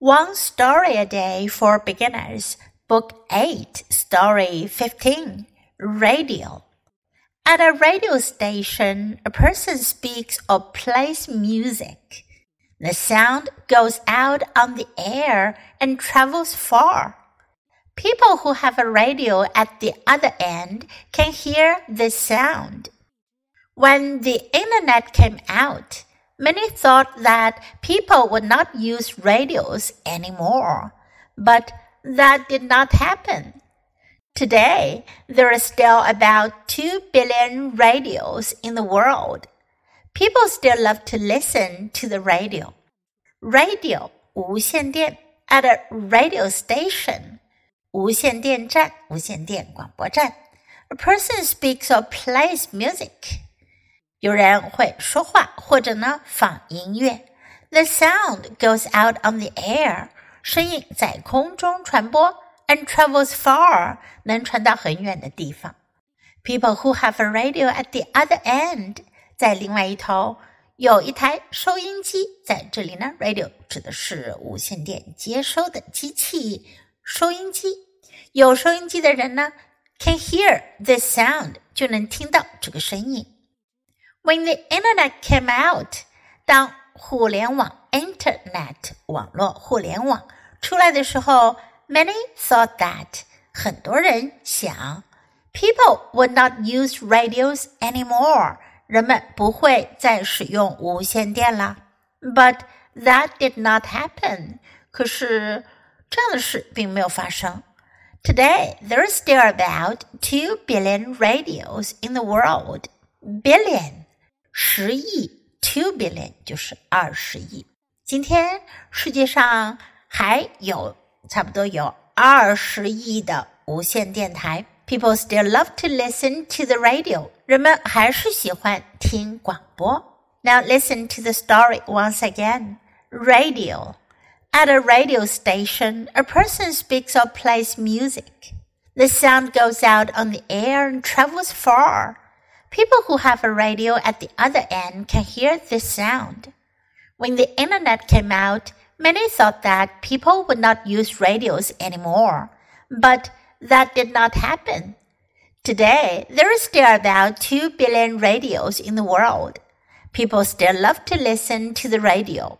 One Story a Day for Beginners, Book 8, Story 15, Radio. At a radio station, a person speaks or plays music. The sound goes out on the air and travels far. People who have a radio at the other end can hear the sound. When the internet came out, many thought that people would not use radios anymore, but that did not happen. Today, there are still about 2 billion radios in the world. People still love to listen to the radio. Radio 无线电 at a radio station 无线电站无线电广播站 a person speaks or plays music 有人会说话或者呢放音乐 the sound goes out on the air 声音在空中传播 and travels far 能传到很远的地方 people who have a radio at the other end 在另外一头有一台收音机在这里呢。Radio 指的是无线电接收的机器，收音机。有收音机的人呢，can hear the sound 就能听到这个声音。When the internet came out，当互联网 （internet） 网络互联网出来的时候，many thought that 很多人想，people would not use radios anymore。人们不会再使用无线电了。But that did not happen。可是这样的事并没有发生。Today, there are still about two billion radios in the world. Billion， 十亿，two billion 就是二十亿。今天世界上还有差不多有二十亿的无线电台。People still love to listen to the radio. 人们还是喜欢听广播。Now listen to the story once again. Radio. At a radio station, a person speaks or plays music. The sound goes out on the air and travels far. People who have a radio at the other end can hear this sound. When the internet came out, many thought that people would not use radios anymore. But that did not happen. Today, there are still about 2 billion radios in the world. People still love to listen to the radio.